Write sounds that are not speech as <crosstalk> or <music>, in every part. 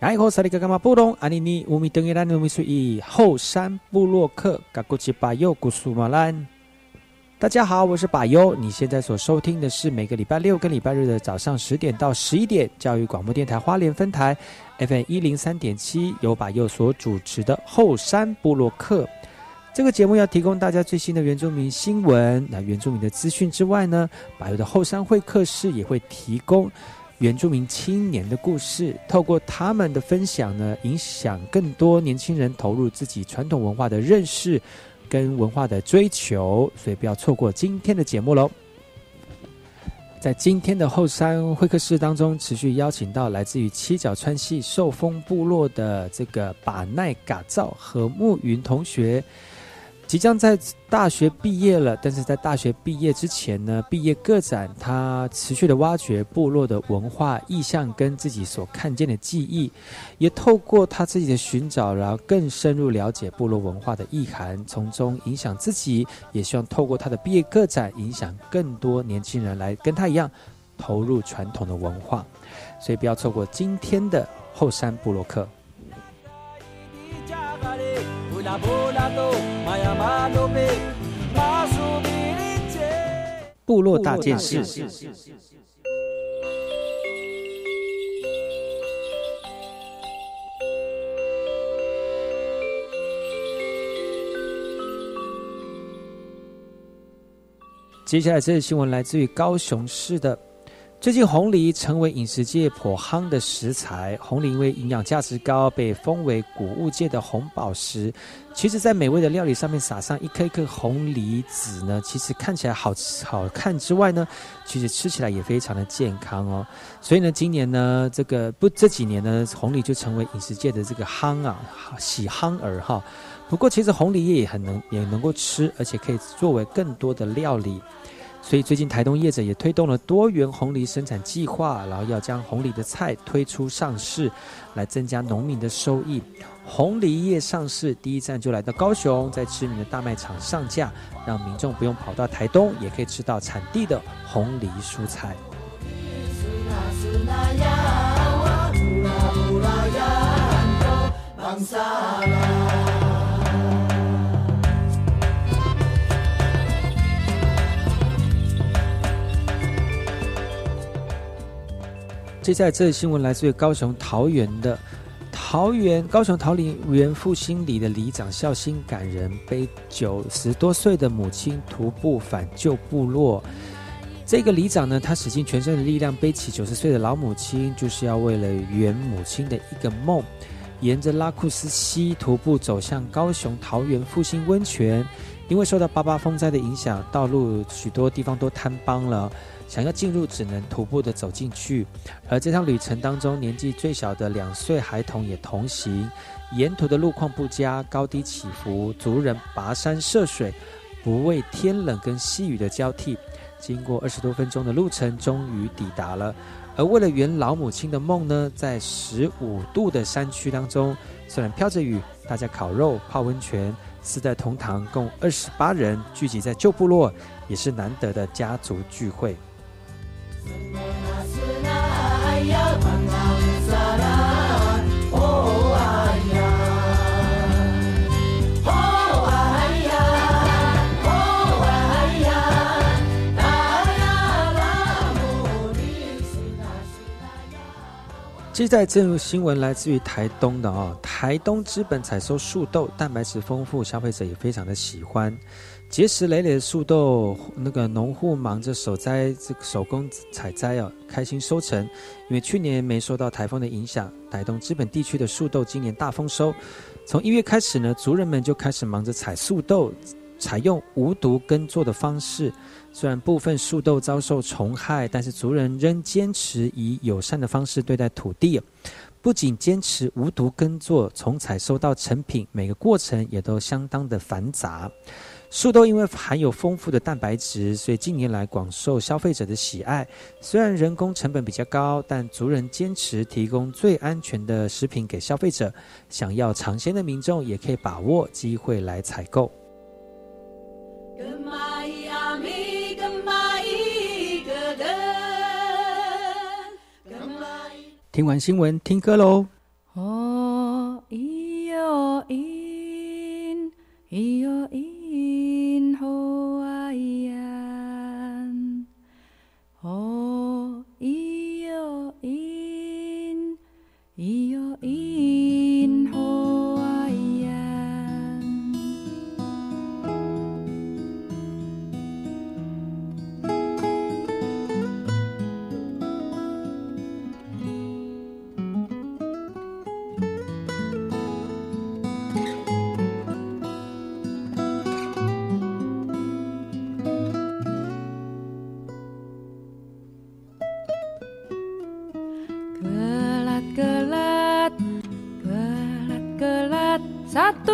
哎，好，萨利格干嘛布隆？阿尼尼乌米登伊兰努米苏伊后山布洛克，嘎古吉巴尤古苏马兰。大家好，我是巴尤。你现在所收听的是每个礼拜六跟礼拜日的早上十点到十一点，教育广播电台花莲分台 FM 一零三点七，由巴尤所主持的后山部落客。这个节目要提供大家最新的原住民新闻、那原住民的资讯之外呢，巴尤的后山会客室也会提供。原住民青年的故事，透过他们的分享呢，影响更多年轻人投入自己传统文化的认识跟文化的追求，所以不要错过今天的节目喽。在今天的后山会客室当中，持续邀请到来自于七角川系寿丰部落的这个把奈嘎造和木云同学。即将在大学毕业了，但是在大学毕业之前呢，毕业个展他持续的挖掘部落的文化意象跟自己所看见的记忆，也透过他自己的寻找，然后更深入了解部落文化的意涵，从中影响自己，也希望透过他的毕业个展影响更多年轻人来跟他一样投入传统的文化，所以不要错过今天的后山部落客。部落大件事。接下来这则新闻来自于高雄市的。最近红梨成为饮食界颇夯的食材。红梨因为营养价值高，被封为谷物界的红宝石。其实，在美味的料理上面撒上一颗一颗红梨子呢，其实看起来好好看之外呢，其实吃起来也非常的健康哦。所以呢，今年呢，这个不这几年呢，红梨就成为饮食界的这个夯啊，喜夯儿哈。不过，其实红梨也很能也能够吃，而且可以作为更多的料理。所以最近台东业者也推动了多元红梨生产计划，然后要将红梨的菜推出上市，来增加农民的收益。红梨叶上市第一站就来到高雄，在知名的大卖场上架，让民众不用跑到台东，也可以吃到产地的红梨蔬菜。接下来，这新闻来自于高雄桃园的桃园高雄桃林园复兴里的里长孝心感人，背九十多岁的母亲徒步返旧部落。这个里长呢，他使尽全身的力量背起九十岁的老母亲，就是要为了圆母亲的一个梦，沿着拉库斯溪徒步走向高雄桃园复兴温泉。因为受到八八风灾的影响，道路许多地方都坍崩了。想要进入，只能徒步的走进去。而这趟旅程当中，年纪最小的两岁孩童也同行。沿途的路况不佳，高低起伏，族人跋山涉水，不畏天冷跟细雨的交替。经过二十多分钟的路程，终于抵达了。而为了圆老母亲的梦呢，在十五度的山区当中，虽然飘着雨，大家烤肉、泡温泉，四代同堂，共二十八人聚集在旧部落，也是难得的家族聚会。接在这则新闻来自于台东的哦，台东资本采收树豆，蛋白质丰富，消费者也非常的喜欢。结实累累的树豆，那个农户忙着手摘，这个手工采摘哦，开心收成。因为去年没受到台风的影响，台东资本地区的树豆今年大丰收。从一月开始呢，族人们就开始忙着采树豆，采用无毒耕作的方式。虽然部分树豆遭受虫害，但是族人仍坚持以友善的方式对待土地。不仅坚持无毒耕作，从采收到成品，每个过程也都相当的繁杂。树豆因为含有丰富的蛋白质，所以近年来广受消费者的喜爱。虽然人工成本比较高，但族人坚持提供最安全的食品给消费者。想要尝鲜的民众也可以把握机会来采购。听完新闻，听歌喽。哦咿哟咿，咿哟咿，哦咿哟咿，咿 Esatto.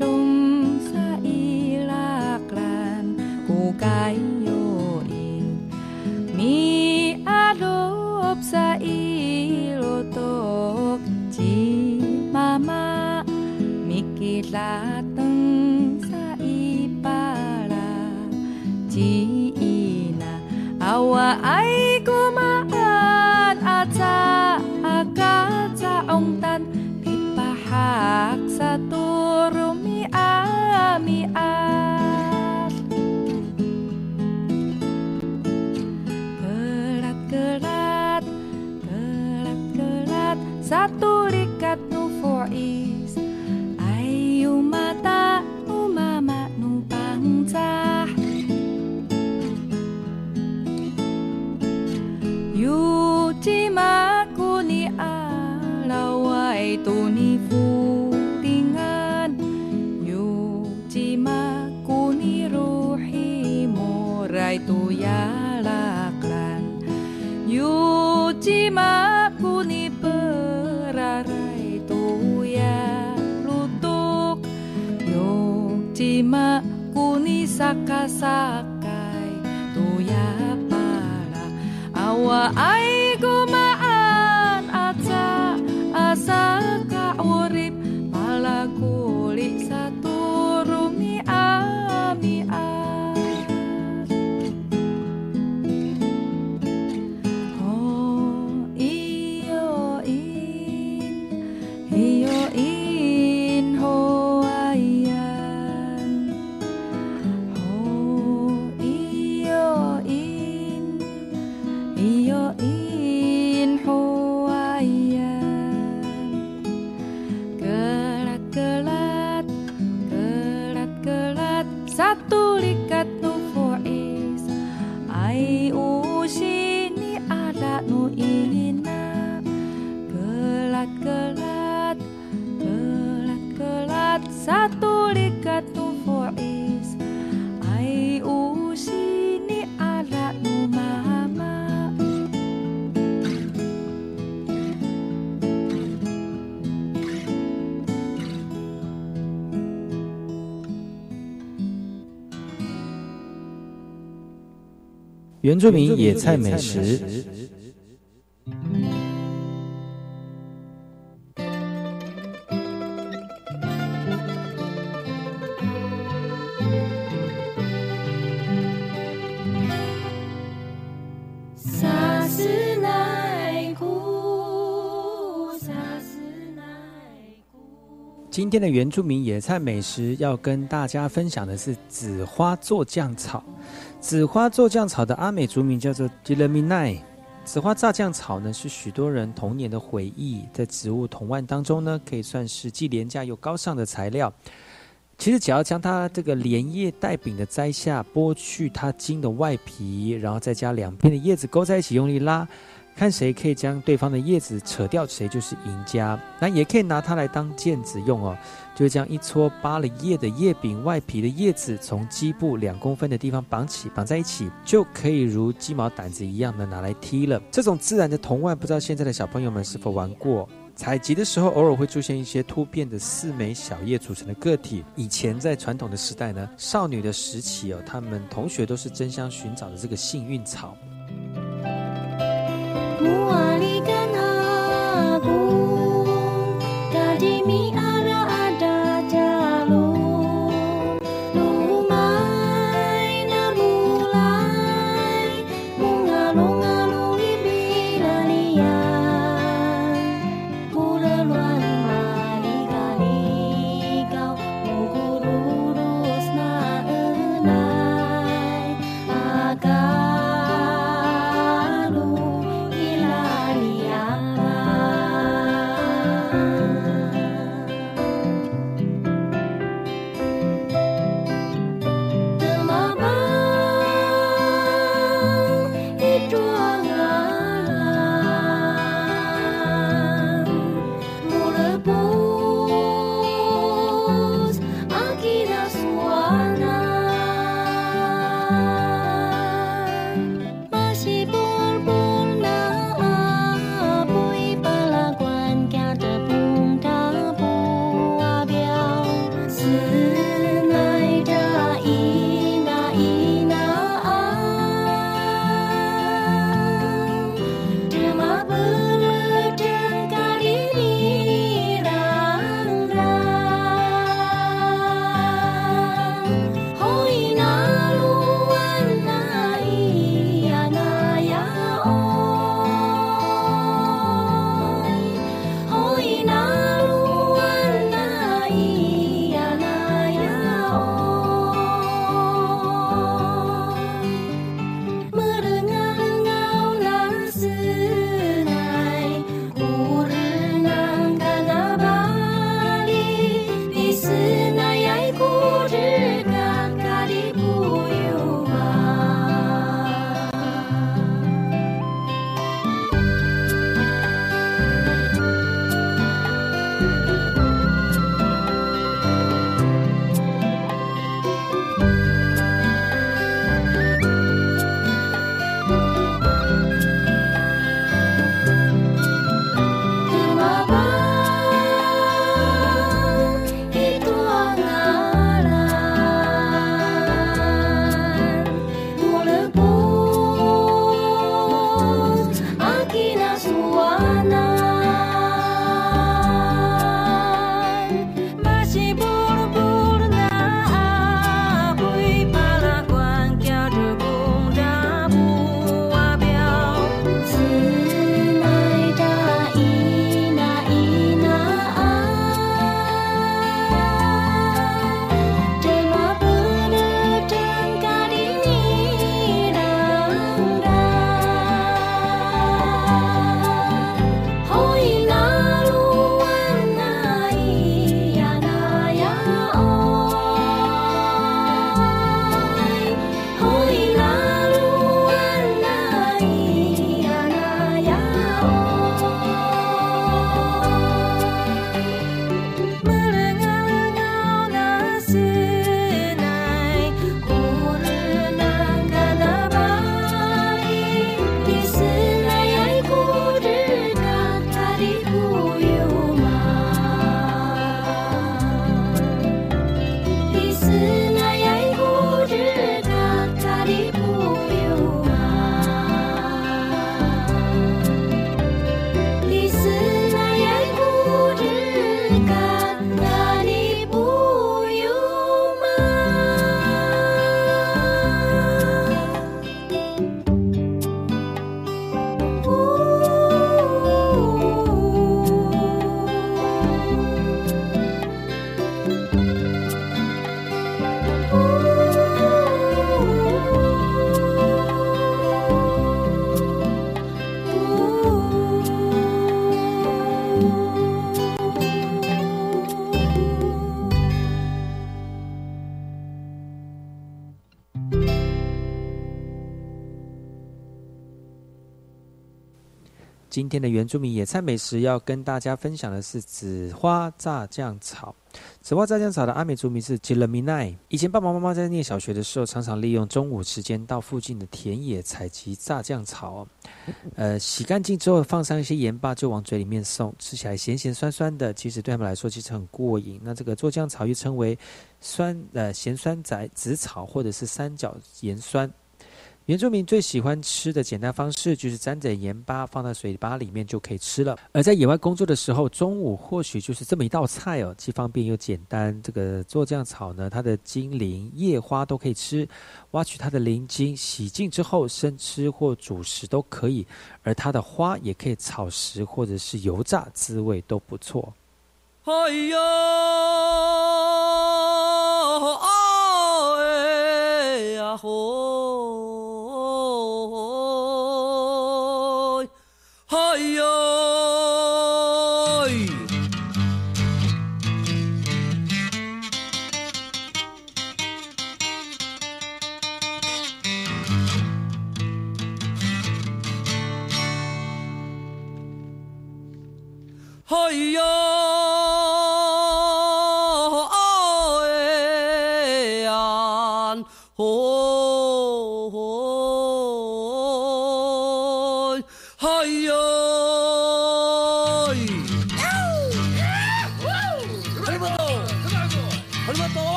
lung sailaklan ku kayoin mi alup sailotok ji mama mikilateng saipala. Ji ina awa ai 原住民野菜美食。萨斯奈古，萨斯奈古。今天的原住民野菜美食要跟大家分享的是紫花做酱草。紫花做酱草的阿美族名叫做 d i l a m i n a 紫花炸酱草呢，是许多人童年的回忆，在植物童玩当中呢，可以算是既廉价又高尚的材料。其实只要将它这个连叶带柄的摘下，剥去它茎的外皮，然后再将两边的叶子勾在一起，用力拉，看谁可以将对方的叶子扯掉，谁就是赢家。那也可以拿它来当毽子用哦，就将一撮扒了叶的叶柄外皮的叶子，从基部两公分的地方绑起，绑在一起，就可以如鸡毛掸子一样的拿来踢了。这种自然的童玩，不知道现在的小朋友们是否玩过？采集的时候，偶尔会出现一些突变的四枚小叶组成的个体。以前在传统的时代呢，少女的时期哦，她们同学都是争相寻找的这个幸运草。天的原住民野菜美食要跟大家分享的是紫花炸酱草。紫花炸酱草的阿美族名是吉勒米奈。以前爸爸妈妈在念小学的时候，常常利用中午时间到附近的田野采集炸酱草。呃，洗干净之后放上一些盐巴，就往嘴里面送，吃起来咸咸酸酸的，其实对他们来说其实很过瘾。那这个做酱草又称为酸呃咸酸仔紫草或者是三角盐酸。原住民最喜欢吃的简单方式就是沾着盐巴放在嘴巴里面就可以吃了。而在野外工作的时候，中午或许就是这么一道菜哦，既方便又简单。这个做酱草呢，它的茎鳞、叶花都可以吃，挖取它的鳞茎，洗净之后生吃或煮食都可以。而它的花也可以炒食或者是油炸，滋味都不错。哎呦，哎呀吼！Hayır.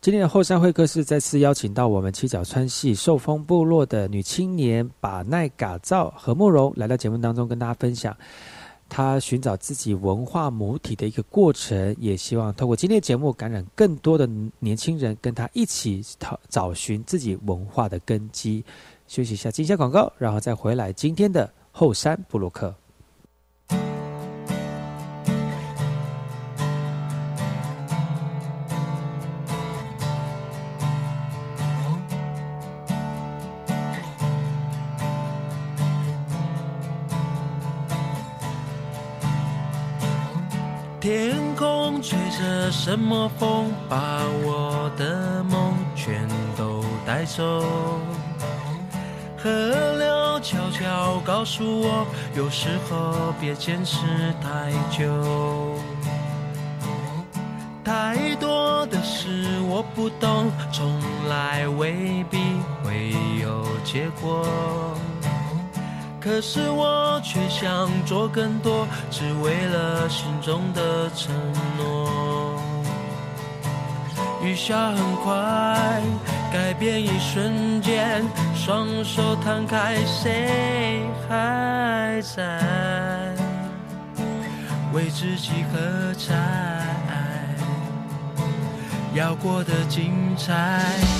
今天的后山会客室再次邀请到我们七角川系寿丰部落的女青年把奈嘎造何慕容来到节目当中，跟大家分享她寻找自己文化母体的一个过程，也希望透过今天的节目感染更多的年轻人，跟她一起找找寻自己文化的根基。休息一下，进下广告，然后再回来今天的后山部落克。什么风，把我的梦全都带走。河流悄悄告诉我，有时候别坚持太久。太多的事我不懂，从来未必会有结果。可是我却想做更多，只为了心中的承诺。雨下很快，改变一瞬间，双手摊开，谁还在为自己喝彩？要过得精彩。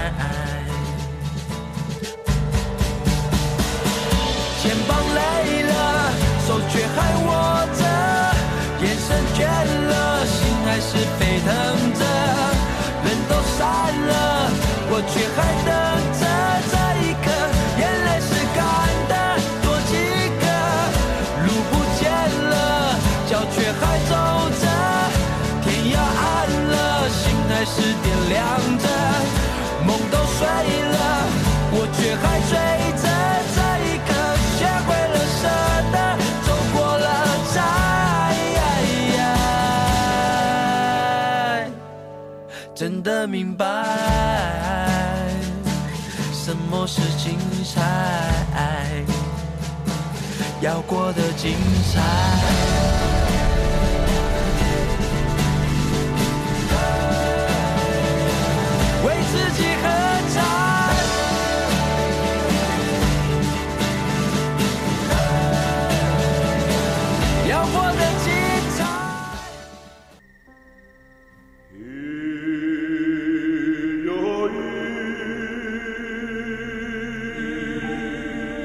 肩膀累了，手却还握着，眼神倦了，心还是沸腾着。人都散了，我却还等着这一刻，眼泪是干的，多几个。路不见了，脚却还走着，天要暗了，心还是点亮着。梦都碎了，的明白什么是精彩，要过得精彩。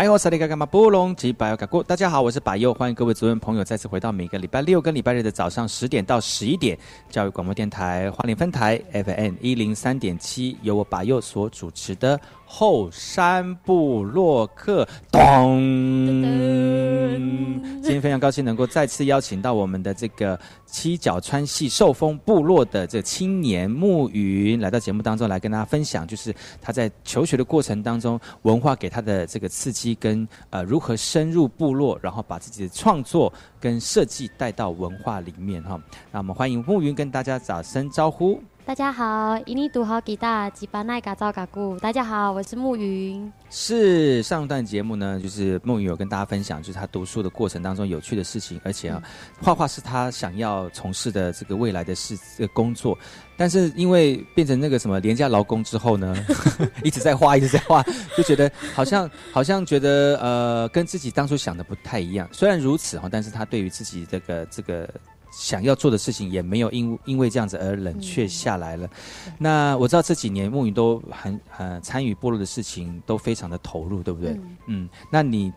哎，我是那个干嘛布隆吉百佑嘎古，大家好，我是白佑，欢迎各位族人朋友再次回到每个礼拜六跟礼拜日的早上十点到十一点，教育广播电台花莲分台 FM 一零三点七，由我白佑所主持的后山部落客。咚！今天非常高兴能够再次邀请到我们的这个七角川系寿丰部落的这青年暮云来到节目当中来跟大家分享，就是他在求学的过程当中，文化给他的这个刺激跟呃如何深入部落，然后把自己的创作跟设计带到文化里面哈。那我们欢迎暮云跟大家打声招呼。大家好，印尼读好吉大吉巴奈嘎造嘎古。大家好，我是暮云。是上段节目呢，就是梦云有跟大家分享，就是他读书的过程当中有趣的事情，而且啊，画画是他想要从事的这个未来的事这个工作，但是因为变成那个什么廉价劳工之后呢，<laughs> 一直在画，一直在画，就觉得好像好像觉得呃，跟自己当初想的不太一样。虽然如此哈，但是他对于自己这个这个。想要做的事情也没有因因为这样子而冷却下来了。那我知道这几年梦云都很呃参与部落的事情，都非常的投入，对不对？嗯，那你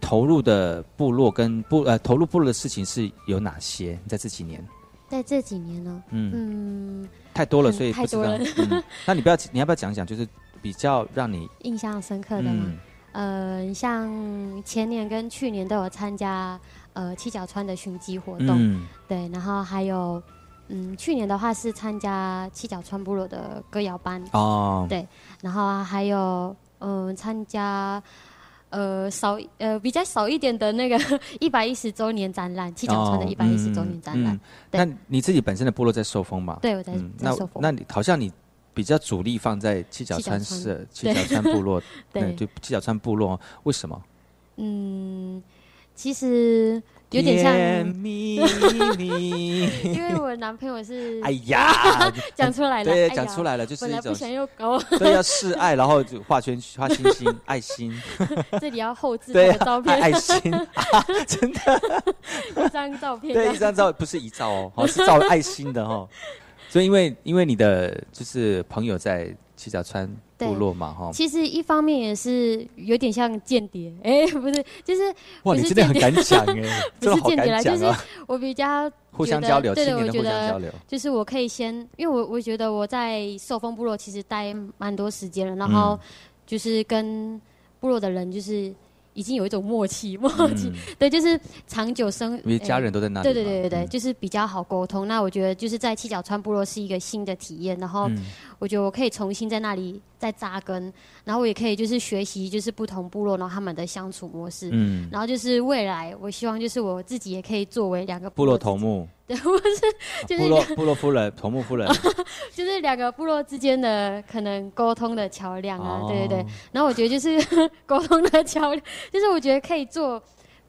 投入的部落跟部呃投入部落的事情是有哪些？在这几年，在这几年呢？嗯，太多了，所以太多了。那你不要你要不要讲讲，就是比较让你印象深刻的吗？呃，像前年跟去年都有参加。呃，七角川的巡机活动，对，然后还有，嗯，去年的话是参加七角川部落的歌谣班，哦，对，然后还有，嗯，参加，呃，少，呃，比较少一点的那个 <laughs> 一百一十周年展览，七角川的一百一十周年展览。那你自己本身的部落在受封嘛？对，我在在寿丰。那你好像你比较主力放在七角川市，七角川部落，<laughs> 对，就七角川部落，为什么？嗯。其实有点像，<laughs> 因为我男朋友是，<laughs> 哎呀，讲出来了，对，讲出来了，就是一种想又高，<laughs> 对，要示爱，然后就画圈画星星，爱心，这里要后置的照片，爱心，真的，一张照片，对，一张照，不是遗照哦，好是照爱心的哦，所以因为因为你的就是朋友在。七角川部落嘛，哈，其实一方面也是有点像间谍，<laughs> 哎，不是，就是哇，你真的很敢讲哎，<laughs> 不是间谍啦，就是我比较互相交流，对对，我觉得就是我可以先，因为我我觉得我在受风部落其实待蛮多时间了，然后就是跟部落的人就是。已经有一种默契，<laughs> 默契，对，就是长久生，因为家人都在那里，对对对对对，就是比较好沟通。那我觉得就是在七角川部落是一个新的体验，然后我觉得我可以重新在那里再扎根，然后我也可以就是学习就是不同部落然后他们的相处模式，嗯，然后就是未来我希望就是我自己也可以作为两个部落头目。对，<laughs> 不是，就是部落部落夫人、头目夫人，<laughs> 就是两个部落之间的可能沟通的桥梁啊，对对对。然后我觉得就是 <laughs> 沟通的桥梁，就是我觉得可以做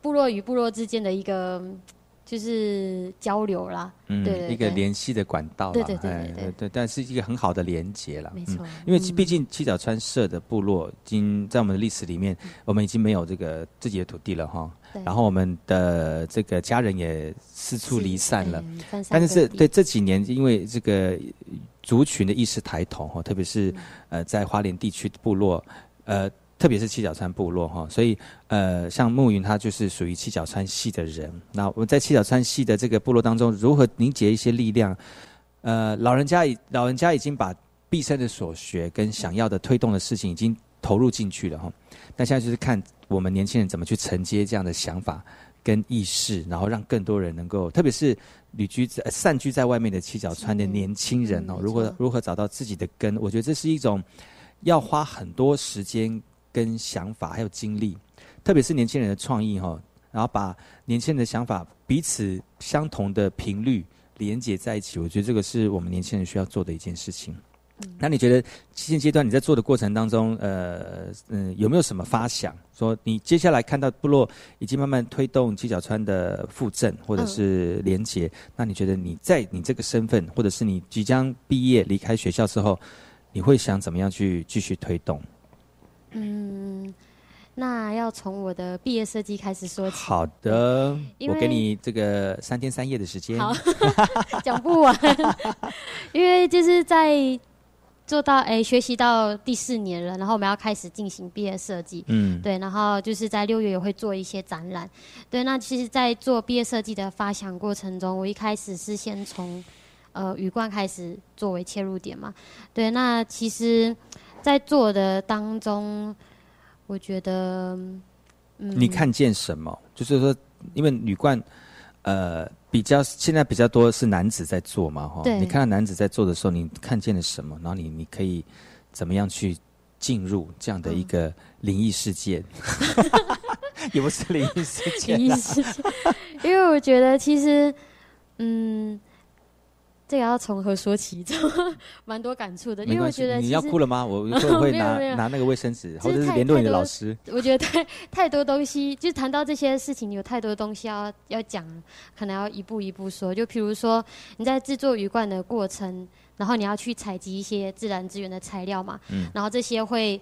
部落与部落之间的一个。就是交流啦，嗯，对，一个联系的管道，对对对对对，但是一个很好的连接了，没错。因为毕竟七角川社的部落，已经在我们的历史里面，我们已经没有这个自己的土地了哈。然后我们的这个家人也四处离散了，但是这对这几年，因为这个族群的意识抬头哈，特别是呃在花莲地区部落，呃。特别是七角川部落哈，所以呃，像暮云他就是属于七角川系的人。那我们在七角川系的这个部落当中，如何凝结一些力量？呃，老人家已老人家已经把毕生的所学跟想要的推动的事情已经投入进去了哈。那现在就是看我们年轻人怎么去承接这样的想法跟意识，然后让更多人能够，特别是旅居在散居在外面的七角川的年轻人哦，如何如何找到自己的根？我觉得这是一种要花很多时间。跟想法还有精力，特别是年轻人的创意哈，然后把年轻人的想法彼此相同的频率连接在一起，我觉得这个是我们年轻人需要做的一件事情。那你觉得现阶段你在做的过程当中，呃嗯，有没有什么发想？说你接下来看到部落已经慢慢推动七角川的复振或者是连结，那你觉得你在你这个身份，或者是你即将毕业离开学校之后，你会想怎么样去继续推动？嗯，那要从我的毕业设计开始说起。好的，我给你这个三天三夜的时间。好，<laughs> 讲不完，<laughs> 因为就是在做到哎学习到第四年了，然后我们要开始进行毕业设计。嗯，对，然后就是在六月也会做一些展览。对，那其实，在做毕业设计的发想过程中，我一开始是先从呃雨冠开始作为切入点嘛。对，那其实。在做的当中，我觉得，你看见什么？就是说，因为女冠，呃，比较现在比较多是男子在做嘛，哈。你看到男子在做的时候，你看见了什么？然后你你可以怎么样去进入这样的一个灵异事件？<laughs> 也不是灵异事件，灵异事件。因为我觉得，其实，嗯。这个要从何说起？<laughs> 蛮多感触的，因为我觉得你要哭了吗？我 <laughs> 会拿拿那个卫生纸，或者是联络你的老师。我觉得太太多东西，就谈到这些事情，有太多东西要要讲，可能要一步一步说。就比如说你在制作鱼罐的过程，然后你要去采集一些自然资源的材料嘛，嗯，然后这些会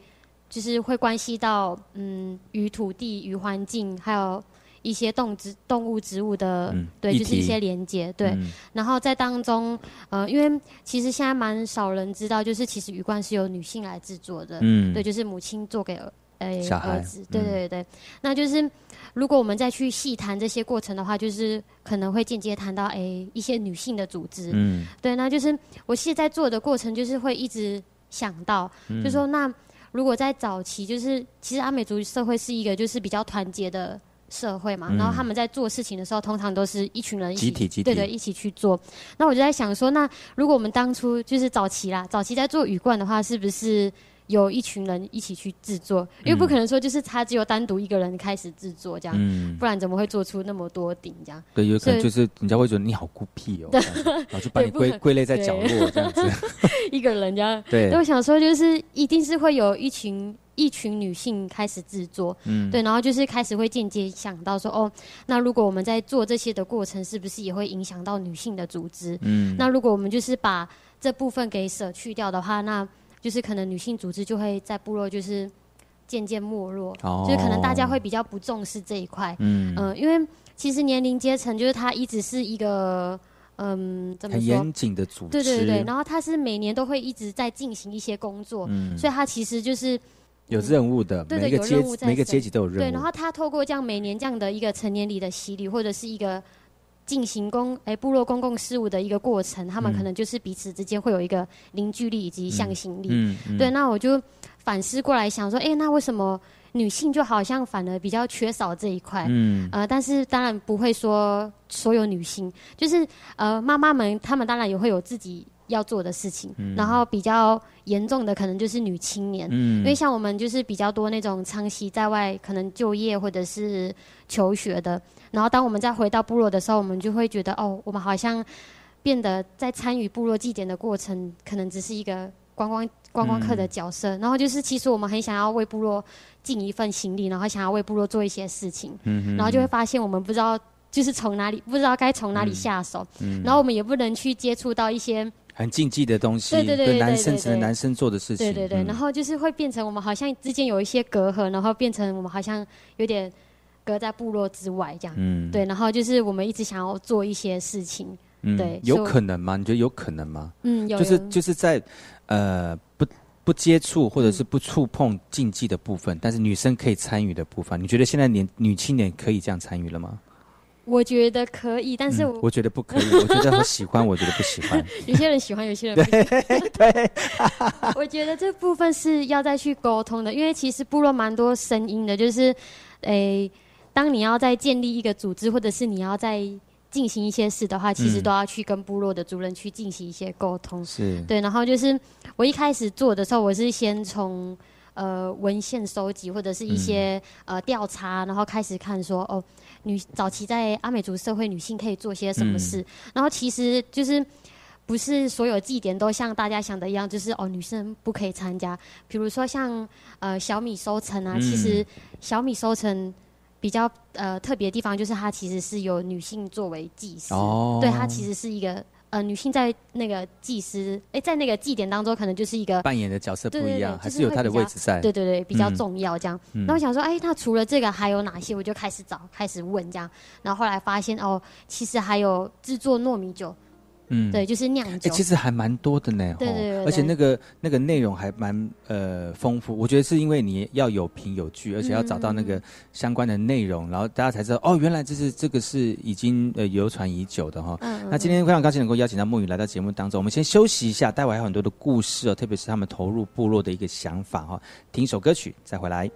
就是会关系到嗯与土地、与环境还有。一些动植动物、植物的，对，就是一些连接，对。然后在当中，呃，因为其实现在蛮少人知道，就是其实鱼罐是由女性来制作的，嗯，对，就是母亲做给呃儿子，对对对。那就是如果我们再去细谈这些过程的话，就是可能会间接谈到哎一些女性的组织，嗯，对。那就是我现在做的过程，就是会一直想到，就说那如果在早期，就是其实阿美族社会是一个就是比较团结的。社会嘛，然后他们在做事情的时候，通常都是一群人集体集体对对一起去做。那我就在想说，那如果我们当初就是早期啦，早期在做雨冠的话，是不是有一群人一起去制作？因为不可能说就是他只有单独一个人开始制作这样，不然怎么会做出那么多顶这样？对，有可能就是人家会觉得你好孤僻哦，<laughs> 然后就把你归归类在角落这样子。<laughs> 一个人家对，我想说就是一定是会有一群。一群女性开始制作，嗯，对，然后就是开始会间接想到说，哦，那如果我们在做这些的过程，是不是也会影响到女性的组织？嗯，那如果我们就是把这部分给舍去掉的话，那就是可能女性组织就会在部落就是渐渐没落，哦，就是可能大家会比较不重视这一块，嗯。嗯，因为其实年龄阶层就是它一直是一个，嗯，怎么说？很严谨的组织，对对对，然后它是每年都会一直在进行一些工作，嗯，所以它其实就是。有任务的，每个阶每个阶级都有任务。对，然后他透过这样每年这样的一个成年礼的洗礼，或者是一个进行公哎部落公共事务的一个过程，他们可能就是彼此之间会有一个凝聚力以及向心力。嗯嗯。对，那我就反思过来想说，哎，那为什么女性就好像反而比较缺少这一块？嗯。呃，但是当然不会说所有女性，就是呃妈妈们，她们当然也会有自己。要做的事情，然后比较严重的可能就是女青年，因为像我们就是比较多那种长期在外可能就业或者是求学的，然后当我们再回到部落的时候，我们就会觉得哦，我们好像变得在参与部落祭典的过程，可能只是一个观光观光客的角色，然后就是其实我们很想要为部落尽一份心力，然后想要为部落做一些事情，然后就会发现我们不知道就是从哪里不知道该从哪里下手，然后我们也不能去接触到一些。很禁忌的东西，对对对，男生只能男生做的事情，对对对。然后就是会变成我们好像之间有一些隔阂，然后变成我们好像有点隔在部落之外这样。嗯，对。然后就是我们一直想要做一些事情，对。有可能吗？你觉得有可能吗？嗯，有。就是就是在呃不不接触或者是不触碰禁忌的部分，但是女生可以参与的部分，你觉得现在年女青年可以这样参与了吗？我觉得可以，但是我、我觉得不可以。<laughs> 我觉得我喜欢，我觉得不喜欢。<laughs> 有些人喜欢，有些人不喜欢。对，<laughs> 我觉得这部分是要再去沟通的，因为其实部落蛮多声音的，就是，诶，当你要再建立一个组织，或者是你要在进行一些事的话，其实都要去跟部落的主人去进行一些沟通。是对，然后就是我一开始做的时候，我是先从呃文献收集或者是一些呃调查，然后开始看说哦。女早期在阿美族社会，女性可以做些什么事？然后其实就是不是所有祭典都像大家想的一样，就是哦，女生不可以参加。比如说像呃小米收成啊，其实小米收成比较呃特别的地方，就是它其实是由女性作为祭司，对，它其实是一个。呃，女性在那个祭司，哎，在那个祭典当中，可能就是一个扮演的角色不一样，还是有她的位置在。对对对，比较重要这样。那我想说，哎，那除了这个还有哪些？我就开始找，开始问这样。然后后来发现，哦，其实还有制作糯米酒。嗯，对，就是酿酒。其实还蛮多的呢，对对，而且那个那个内容还蛮呃丰富。我觉得是因为你要有凭有据，而且要找到那个相关的内容，然后大家才知道哦，原来这是这个是已经呃流传已久的哈。嗯那今天非常高兴能够邀请到木雨来到节目当中，我们先休息一下，待会还有很多的故事哦，特别是他们投入部落的一个想法哈。听一首歌曲再回来。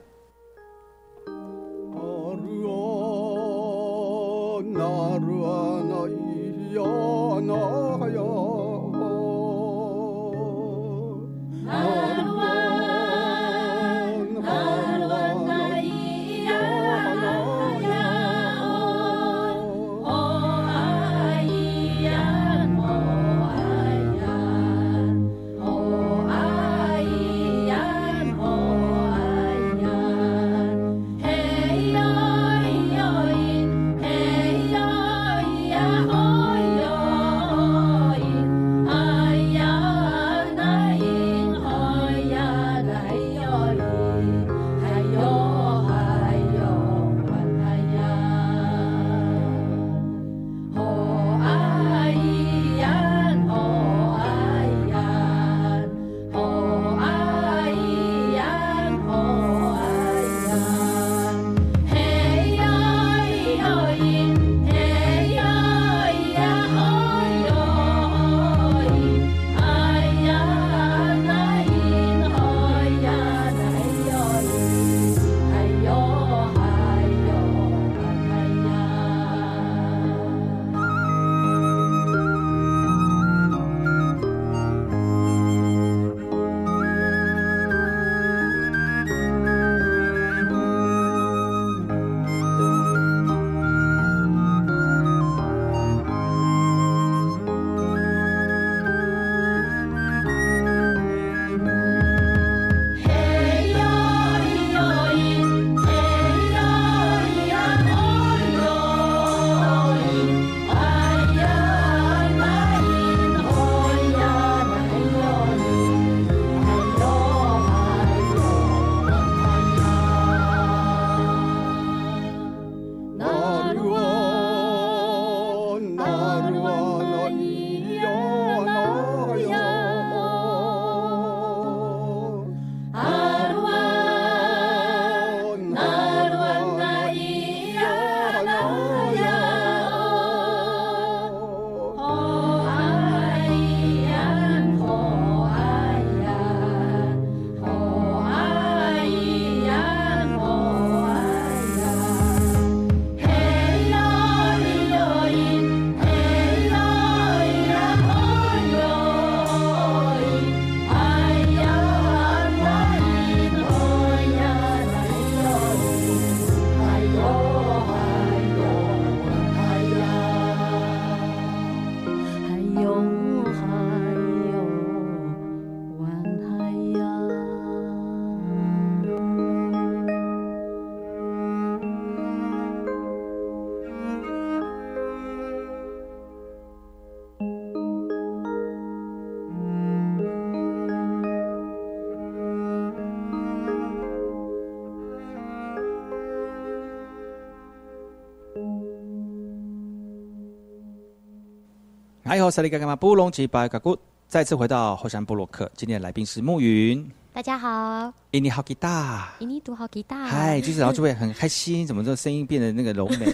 萨利嘎嘎嘛布隆吉巴嘎古，再次回到后山布洛克。今天的来宾是暮云。大家好，印尼好吉大，印尼读好吉大，嗨，就是然后就会很开心，怎么这声音变得那个柔美？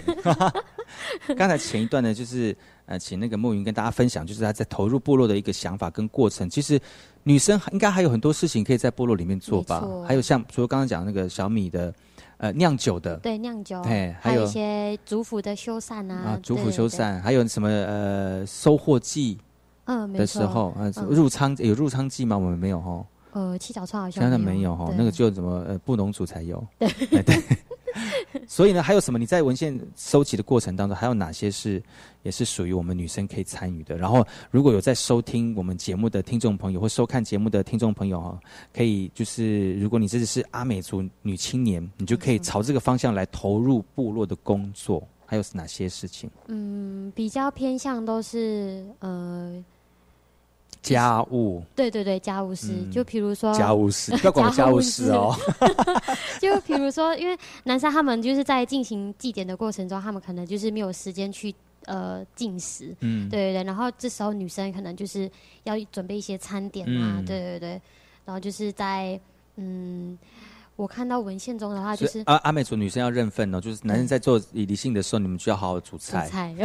<laughs> 刚才前一段呢，就是呃，请那个暮云跟大家分享，就是他在投入部落的一个想法跟过程。其实女生应该还有很多事情可以在部落里面做吧？还有像除了刚刚讲那个小米的呃酿酒的，对酿酒，哎，还有一些族服的修缮啊，族服修缮，还有什么呃收获季嗯的时候呃入仓有入仓季吗？我们没有哈。呃，七角川好像现在没有哈，那个就怎么呃布农族才有。对对。<laughs> 所以呢，还有什么？你在文献收集的过程当中，还有哪些是也是属于我们女生可以参与的？然后，如果有在收听我们节目的听众朋友，或收看节目的听众朋友哈，可以就是，如果你这是阿美族女青年，你就可以朝这个方向来投入部落的工作。还有哪些事情？嗯，比较偏向都是呃。家务，对对对，家务事，就比如说家务事，<laughs> 不要管家务事哦。<laughs> 就比如说，因为男生他们就是在进行祭典的过程中，他们可能就是没有时间去呃进食，嗯，对对对。然后这时候女生可能就是要准备一些餐点啊，对对对。然后就是在嗯。我看到文献中的话，就是阿阿美族女生要认份哦，就是男人在做理性的时候，你们就要好好煮菜。煮菜，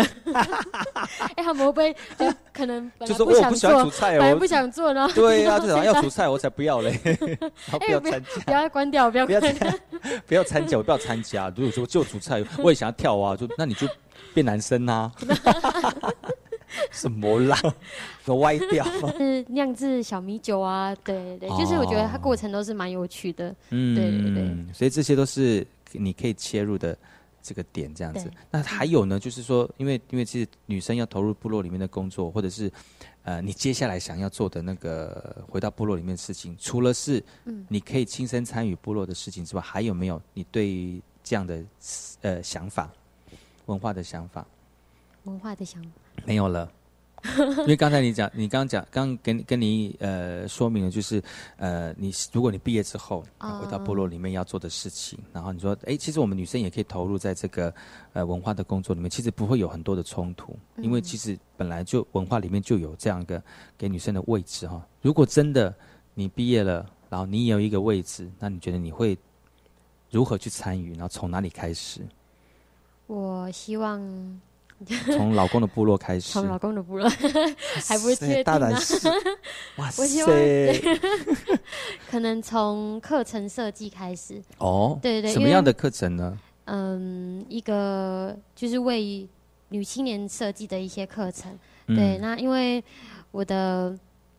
哎，他们会不会就可能就是我不喜欢煮菜哦，我不想做呢。<laughs> 对呀，至少要煮菜，我才不要嘞。<laughs> 不要参加，不要关掉，不要 <laughs> 不要不要参加，我不要参加。如果说就煮菜，我也想要跳啊，就那你就变男生呐。<laughs> 什么啦？<laughs> 都歪掉。是酿制小米酒啊，对对，就是我觉得它过程都是蛮有趣的。嗯，对对对。所以这些都是你可以切入的这个点，这样子。那还有呢，就是说，因为因为其实女生要投入部落里面的工作，或者是呃，你接下来想要做的那个回到部落里面的事情，除了是嗯，你可以亲身参与部落的事情之外，还有没有你对这样的呃想法、文化的想法？文化的想法没有了，<laughs> 因为刚才你讲，你刚刚讲，刚跟跟你呃说明了，就是呃，你如果你毕业之后回到部落里面要做的事情，然后你说，哎，其实我们女生也可以投入在这个呃文化的工作里面，其实不会有很多的冲突，因为其实本来就文化里面就有这样一个给女生的位置哈。如果真的你毕业了，然后你也有一个位置，那你觉得你会如何去参与？然后从哪里开始？我希望。<laughs> 从老公的部落开始，从老公的部落 <laughs> 还不确定大胆是，哇塞！<laughs> 可能从课程设计开始哦，对对对，什么样的课程呢？嗯，一个就是为女青年设计的一些课程。对，那因为我的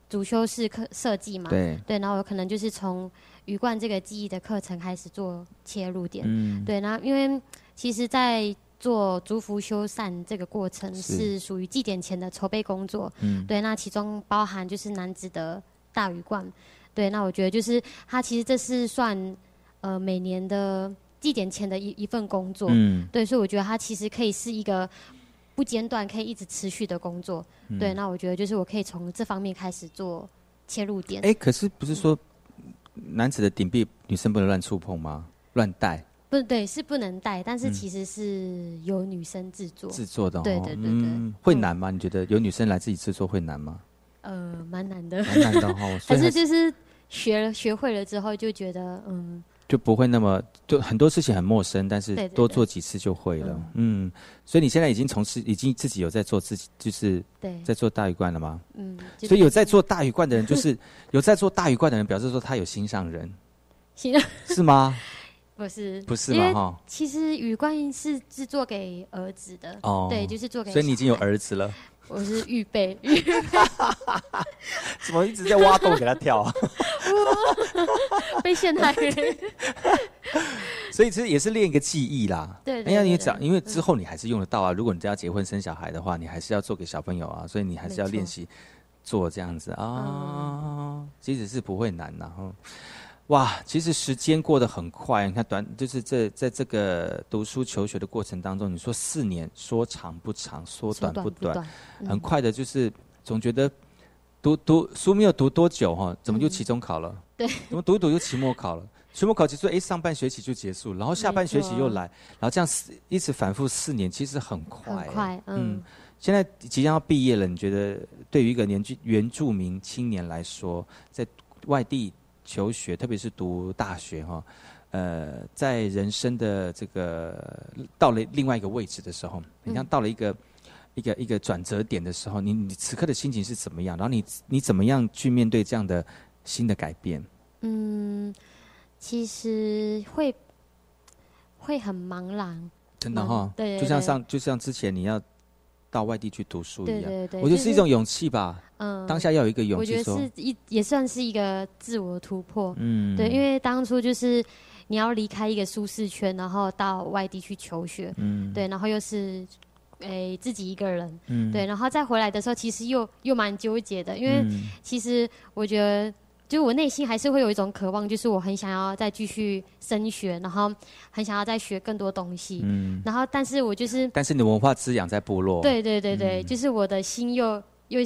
主修是课设计嘛，对对，然后我可能就是从鱼贯这个记忆的课程开始做切入点。嗯，对，那因为其实，在做族服修缮这个过程是。属于祭典前的筹备工作，嗯，对，那其中包含就是男子的大鱼罐，对，那我觉得就是他其实这是算呃每年的祭典前的一一份工作，嗯，对，所以我觉得他其实可以是一个不间断、可以一直持续的工作，对，那我觉得就是我可以从这方面开始做切入点。哎，可是不是说男子的顶壁女生不能乱触碰吗？乱戴？不对，是不能带，但是其实是由女生制作制作的，对对对对，会难吗？你觉得有女生来自己制作会难吗？呃，蛮难的，蛮难的哈。<laughs> 可是就是学了学会了之后，就觉得嗯，就不会那么就很多事情很陌生，但是多做几次就会了。嗯，所以你现在已经从事，已经自己有在做自己，就是对在做大鱼罐了吗？嗯，所以有在做大鱼罐的人，就是 <laughs> 有在做大鱼罐的人，表示说他有心上人，心是吗？不是不是嘛哈？其实羽冠是制作给儿子的哦，对，就是做给。所以你已经有儿子了。我是预备预备。<laughs> 怎么一直在挖洞给他跳啊？<laughs> 被陷害。<laughs> 所以其实也是练一个技艺啦。对。哎呀，你讲，因为之后你还是用得到啊。如果你真要结婚生小孩的话，你还是要做给小朋友啊，所以你还是要练习做这样子啊。其实是不会难的哈。哇，其实时间过得很快。你看，短就是这在这个读书求学的过程当中，你说四年，说长不长，说短不短，很快的，就是总觉得读读书没有读多久哈，怎么就期中考了？<laughs> 对，怎么读读就期末考了？期末考结束，哎，上半学期就结束，然后下半学期又来，然后这样四一直反复四年，其实很快。很快，嗯。现在即将要毕业了，你觉得对于一个年居原住民青年来说，在外地？求学，特别是读大学哈，呃，在人生的这个到了另外一个位置的时候，你像到了一个一个一个转折点的时候，你你此刻的心情是怎么样？然后你你怎么样去面对这样的新的改变？嗯，其实会会很茫然，真的哈，对，就像上就像之前你要。到外地去读书一样，对对对，我觉得是一种勇气吧。嗯，当下要有一个勇气。我觉得是一也算是一个自我突破。嗯，对，因为当初就是你要离开一个舒适圈，然后到外地去求学。嗯，对，然后又是诶自己一个人。嗯，对，然后再回来的时候，其实又又蛮纠结的，因为其实我觉得。就我内心还是会有一种渴望，就是我很想要再继续升学，然后很想要再学更多东西。嗯，然后但是我就是，但是你的文化滋养在部落。对对对对，就是我的心又又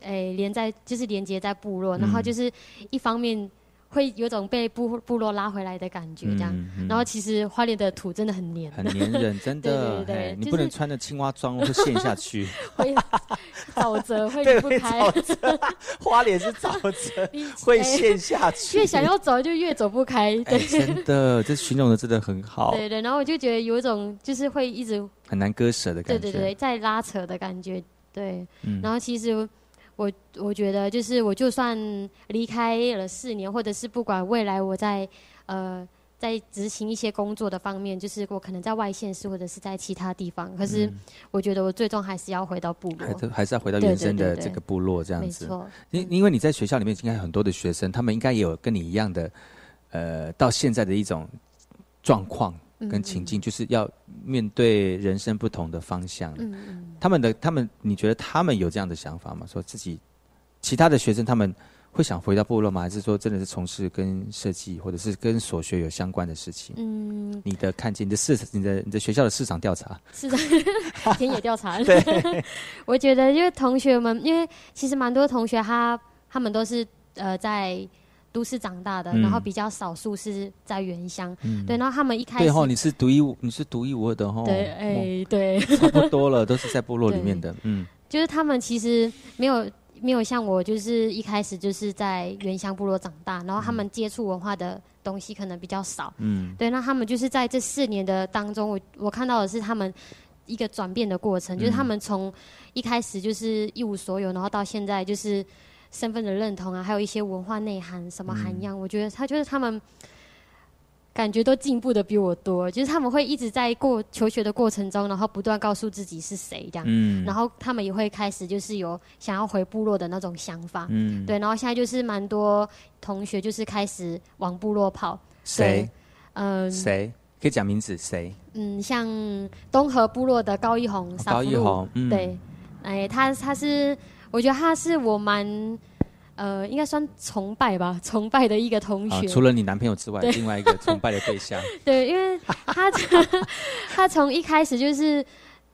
诶连在，就是连接在部落，然后就是一方面。会有种被部部落拉回来的感觉，这样。然后其实花莲的土真的很黏，很黏人，真的。对 <laughs> 对对，你不能穿着青蛙装会陷下去。<laughs> 会沼泽会离不开。<laughs> 花莲是沼泽，会陷下去。越想要走就越走不开。对，真的，这形容的真的很好。对对，然后我就觉得有一种就是会一直很难割舍的感觉。对对对，在拉扯的感觉。对，然后其实。我我觉得就是，我就算离开了四年，或者是不管未来我在呃在执行一些工作的方面，就是我可能在外县市或者是在其他地方，可是我觉得我最终还是要回到部落，还是还是要回到原生的这个部落这样子。没错，因因为你在学校里面应该很多的学生，他们应该也有跟你一样的呃到现在的一种状况。跟情境就是要面对人生不同的方向。他们的他们，你觉得他们有这样的想法吗？说自己其他的学生他们会想回到部落吗？还是说真的是从事跟设计或者是跟所学有相关的事情？嗯，你的看见，你的市，你的你的学校的市场调查，市场 <laughs> 田野调查。对，我觉得因为同学们，因为其实蛮多同学他他们都是呃在。都市长大的，然后比较少数是在原乡，对，然后他们一开始，对哈，你是独一无，你是独一无二的哈，对，哎，对，差不多了，都是在部落里面的，嗯，<laughs> 就是他们其实没有没有像我，就是一开始就是在原乡部落长大，然后他们接触文化的东西可能比较少，嗯，对，那他们就是在这四年的当中，我我看到的是他们一个转变的过程，就是他们从一开始就是一无所有，然后到现在就是。身份的认同啊，还有一些文化内涵什么涵养，我觉得他就是他们感觉都进步的比我多，就是他们会一直在过求学的过程中，然后不断告诉自己是谁这样，嗯，然后他们也会开始就是有想要回部落的那种想法，嗯，对，然后现在就是蛮多同学就是开始往部落跑，谁？嗯，谁可以讲名字？谁？嗯，像东河部落的高一红，高一红，对，哎，他他是。我觉得他是我蛮，呃，应该算崇拜吧，<laughs> 崇拜的一个同学。除了你男朋友之外，另外一个崇拜的对象。<laughs> 对，因为他 <laughs> 他从一开始就是，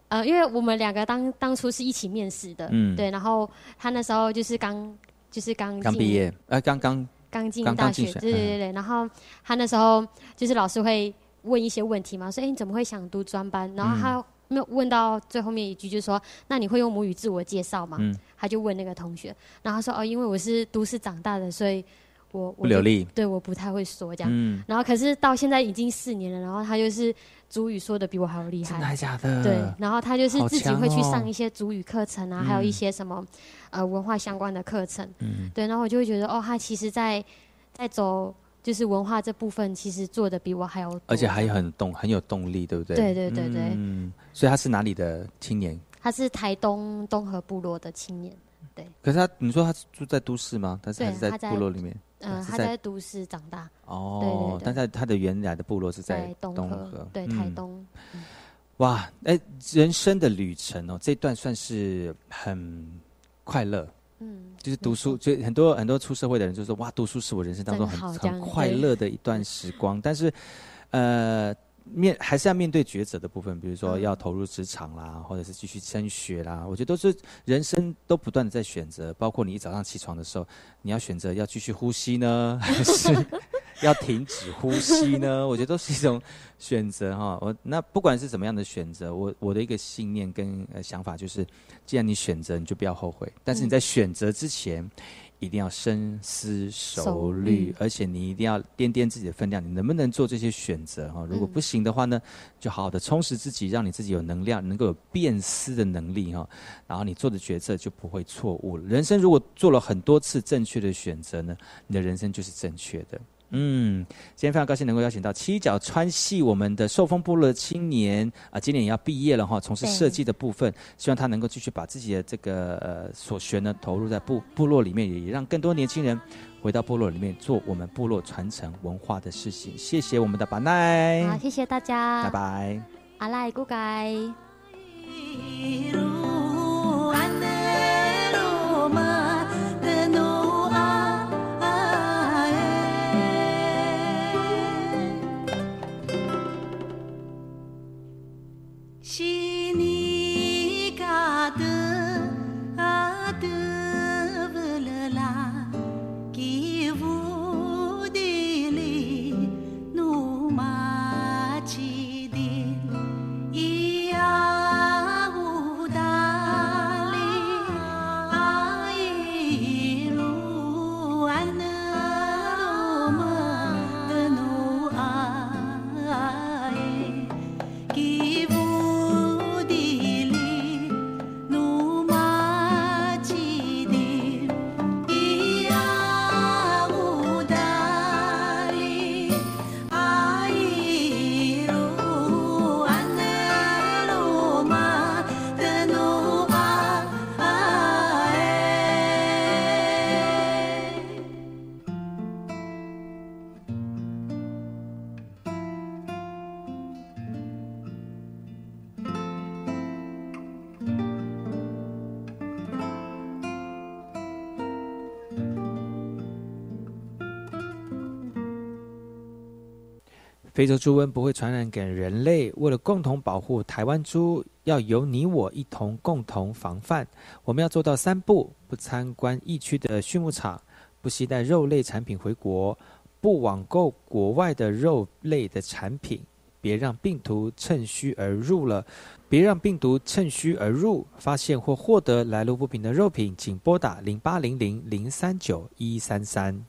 呃，因为我们两个当当初是一起面试的，嗯，对，然后他那时候就是刚就是刚刚毕业，呃，刚刚刚进大学，对对对对，然后他那时候就是老师会问一些问题嘛，说哎你怎么会想读专班？然后他。没有问到最后面一句，就是说，那你会用母语自我介绍吗？他就问那个同学，然后他说，哦，因为我是都市长大的，所以我不流利，对，我不太会说这样。然后可是到现在已经四年了，然后他就是主语说的比我还要厉害，真的假的？对，然后他就是自己会去上一些主语课程啊，还有一些什么呃文化相关的课程。嗯，对，然后我就会觉得，哦，他其实在在走。就是文化这部分，其实做的比我还要，而且还有很动，很有动力，对不对？对对对对。嗯，所以他是哪里的青年？他是台东东河部落的青年，对。可是他，你说他住在都市吗？他是还是在部落里面？嗯，他在都市长大。哦，但是他的原来的部落是在东河，对台东。哇，哎，人生的旅程哦，这段算是很快乐。嗯，就是读书，就很多很多出社会的人就说，哇，读书是我人生当中很很快乐的一段时光。但是，呃，面还是要面对抉择的部分，比如说要投入职场啦，或者是继续升学啦，我觉得都是人生都不断的在选择。包括你一早上起床的时候，你要选择要继续呼吸呢，还 <laughs> 是？要停止呼吸呢？我觉得都是一种选择哈。我那不管是怎么样的选择，我我的一个信念跟呃想法就是，既然你选择，你就不要后悔。但是你在选择之前，一定要深思熟虑，而且你一定要掂掂自己的分量，你能不能做这些选择哈？如果不行的话呢，就好好的充实自己，让你自己有能量，能够有辨思的能力哈。然后你做的决策就不会错误。人生如果做了很多次正确的选择呢，你的人生就是正确的。嗯，今天非常高兴能够邀请到七角川系我们的受风部落青年啊，今年也要毕业了哈，从事设计的部分，希望他能够继续把自己的这个呃所学呢投入在部部落里面，也让更多年轻人回到部落里面做我们部落传承文化的事情。谢谢我们的巴奈，好，谢谢大家，拜拜，阿赖古盖。非洲猪瘟不会传染给人类。为了共同保护台湾猪，要由你我一同共同防范。我们要做到三不：不参观疫区的畜牧场，不携带肉类产品回国，不网购国外的肉类的产品。别让病毒趁虚而入了，别让病毒趁虚而入。发现或获得来路不明的肉品，请拨打零八零零零三九一三三。